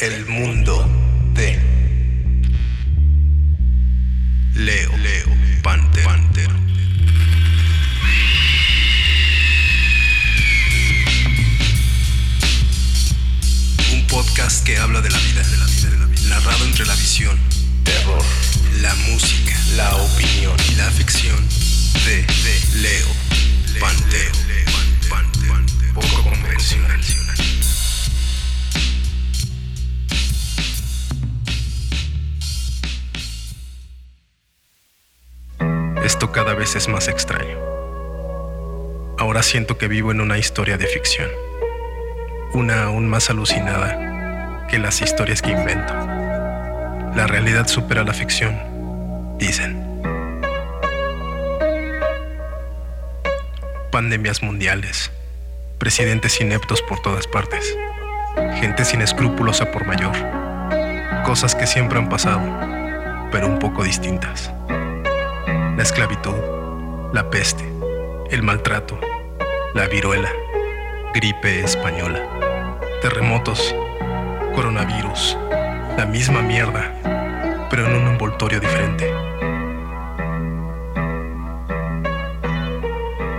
El mundo de Leo, Leo, Panther, Panther. Un podcast que habla de la vida, de la vida, de la vida. Narrado entre la visión, terror, la música, la opinión y la ficción de, de Leo, Panther, Panther, poco convencional. Esto cada vez es más extraño. Ahora siento que vivo en una historia de ficción. Una aún más alucinada que las historias que invento. La realidad supera la ficción, dicen. Pandemias mundiales, presidentes ineptos por todas partes, gente sin escrúpulos a por mayor, cosas que siempre han pasado, pero un poco distintas la esclavitud, la peste, el maltrato, la viruela, gripe española, terremotos, coronavirus, la misma mierda, pero en un envoltorio diferente.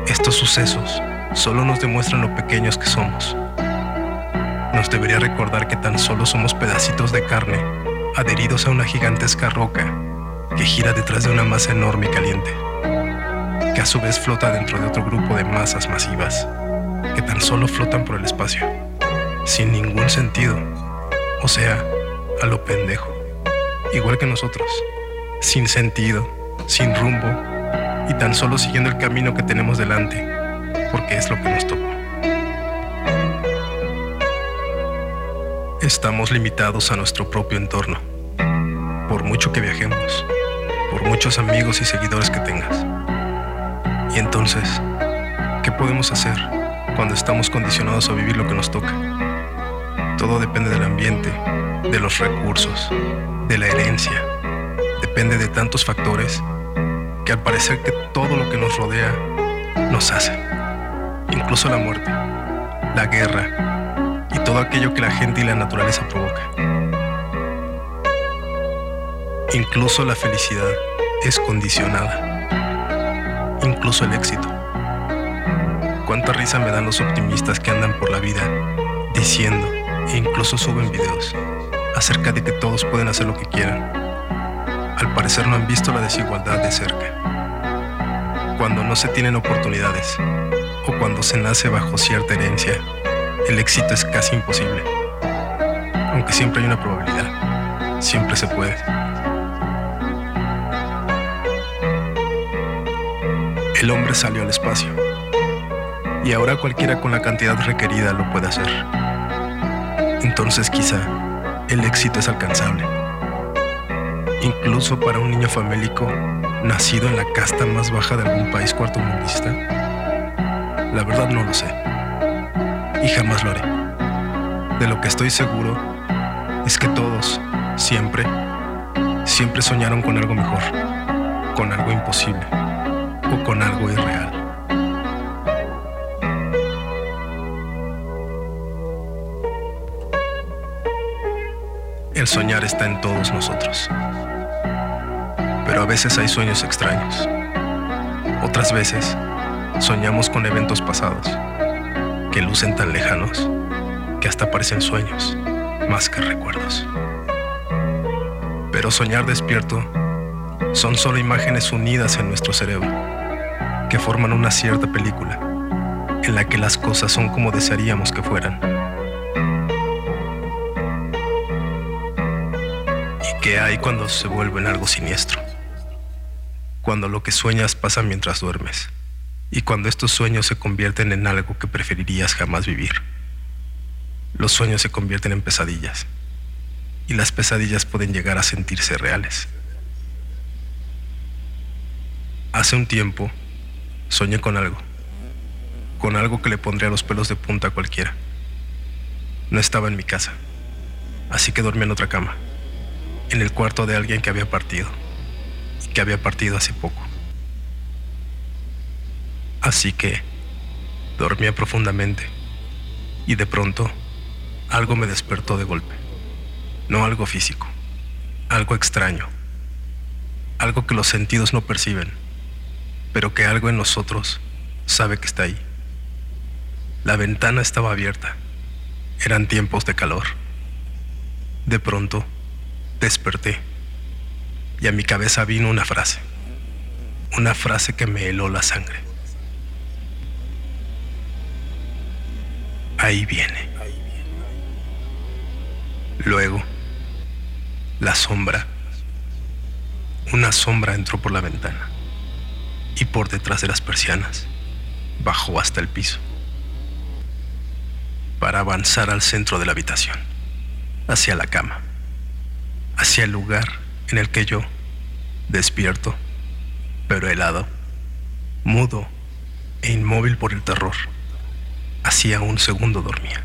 Estos sucesos solo nos demuestran lo pequeños que somos. Nos debería recordar que tan solo somos pedacitos de carne adheridos a una gigantesca roca que gira detrás de una masa enorme y caliente, que a su vez flota dentro de otro grupo de masas masivas, que tan solo flotan por el espacio, sin ningún sentido, o sea, a lo pendejo, igual que nosotros, sin sentido, sin rumbo, y tan solo siguiendo el camino que tenemos delante, porque es lo que nos tocó. Estamos limitados a nuestro propio entorno, por mucho que viajemos muchos amigos y seguidores que tengas. Y entonces, ¿qué podemos hacer cuando estamos condicionados a vivir lo que nos toca? Todo depende del ambiente, de los recursos, de la herencia. Depende de tantos factores que al parecer que todo lo que nos rodea nos hace. Incluso la muerte, la guerra y todo aquello que la gente y la naturaleza provoca. Incluso la felicidad es condicionada. Incluso el éxito. Cuánta risa me dan los optimistas que andan por la vida diciendo e incluso suben videos acerca de que todos pueden hacer lo que quieran. Al parecer no han visto la desigualdad de cerca. Cuando no se tienen oportunidades o cuando se nace bajo cierta herencia, el éxito es casi imposible. Aunque siempre hay una probabilidad, siempre se puede. El hombre salió al espacio. Y ahora cualquiera con la cantidad requerida lo puede hacer. Entonces quizá el éxito es alcanzable. Incluso para un niño famélico nacido en la casta más baja de algún país cuartomundista. La verdad no lo sé. Y jamás lo haré. De lo que estoy seguro es que todos, siempre, siempre soñaron con algo mejor, con algo imposible o con algo irreal. El soñar está en todos nosotros. Pero a veces hay sueños extraños. Otras veces soñamos con eventos pasados que lucen tan lejanos que hasta parecen sueños más que recuerdos. Pero soñar despierto son solo imágenes unidas en nuestro cerebro que forman una cierta película en la que las cosas son como desearíamos que fueran. ¿Y qué hay cuando se vuelven algo siniestro? Cuando lo que sueñas pasa mientras duermes y cuando estos sueños se convierten en algo que preferirías jamás vivir. Los sueños se convierten en pesadillas y las pesadillas pueden llegar a sentirse reales. Hace un tiempo soñé con algo, con algo que le pondría los pelos de punta a cualquiera. No estaba en mi casa, así que dormí en otra cama, en el cuarto de alguien que había partido, y que había partido hace poco. Así que dormía profundamente, y de pronto algo me despertó de golpe. No algo físico, algo extraño, algo que los sentidos no perciben, pero que algo en nosotros sabe que está ahí. La ventana estaba abierta. Eran tiempos de calor. De pronto, desperté y a mi cabeza vino una frase. Una frase que me heló la sangre. Ahí viene. Luego, la sombra. Una sombra entró por la ventana y por detrás de las persianas bajó hasta el piso para avanzar al centro de la habitación, hacia la cama, hacia el lugar en el que yo, despierto, pero helado, mudo e inmóvil por el terror, hacía un segundo dormía.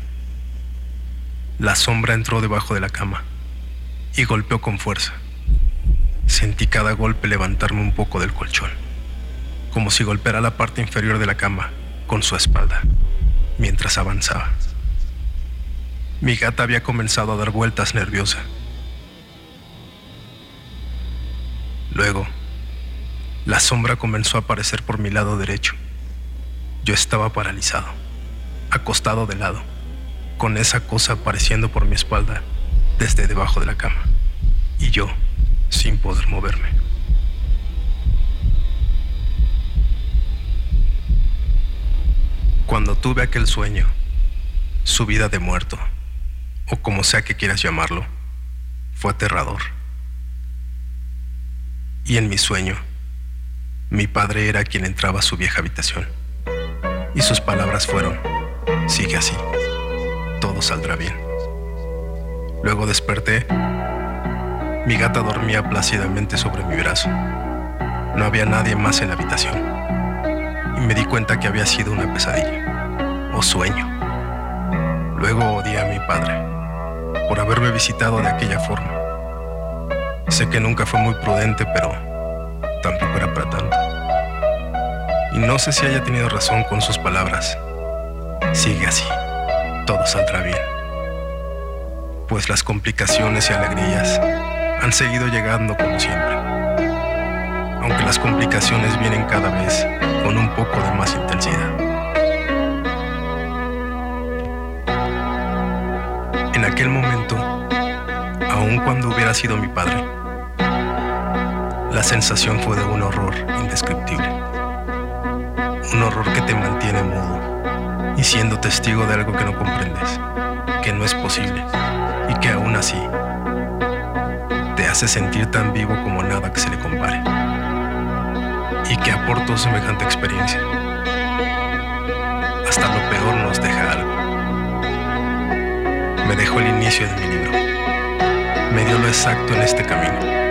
La sombra entró debajo de la cama y golpeó con fuerza. Sentí cada golpe levantarme un poco del colchón, como si golpeara la parte inferior de la cama con su espalda, mientras avanzaba. Mi gata había comenzado a dar vueltas nerviosa. Luego, la sombra comenzó a aparecer por mi lado derecho. Yo estaba paralizado, acostado de lado con esa cosa apareciendo por mi espalda desde debajo de la cama, y yo sin poder moverme. Cuando tuve aquel sueño, su vida de muerto, o como sea que quieras llamarlo, fue aterrador. Y en mi sueño, mi padre era quien entraba a su vieja habitación, y sus palabras fueron, sigue así todo saldrá bien. Luego desperté. Mi gata dormía plácidamente sobre mi brazo. No había nadie más en la habitación. Me di cuenta que había sido una pesadilla o sueño. Luego odié a mi padre por haberme visitado de aquella forma. Sé que nunca fue muy prudente, pero tampoco era para tanto. Y no sé si haya tenido razón con sus palabras. Sigue así todo saldrá bien. Pues las complicaciones y alegrías han seguido llegando como siempre. Aunque las complicaciones vienen cada vez con un poco de más intensidad. En aquel momento, aun cuando hubiera sido mi padre, la sensación fue de un horror indescriptible. Un horror que te mantiene mudo y siendo testigo de algo que no comprendes, que no es posible y que aún así te hace sentir tan vivo como nada que se le compare y que aportó semejante experiencia. Hasta lo peor nos deja algo. Me dejó el inicio de mi libro. Me dio lo exacto en este camino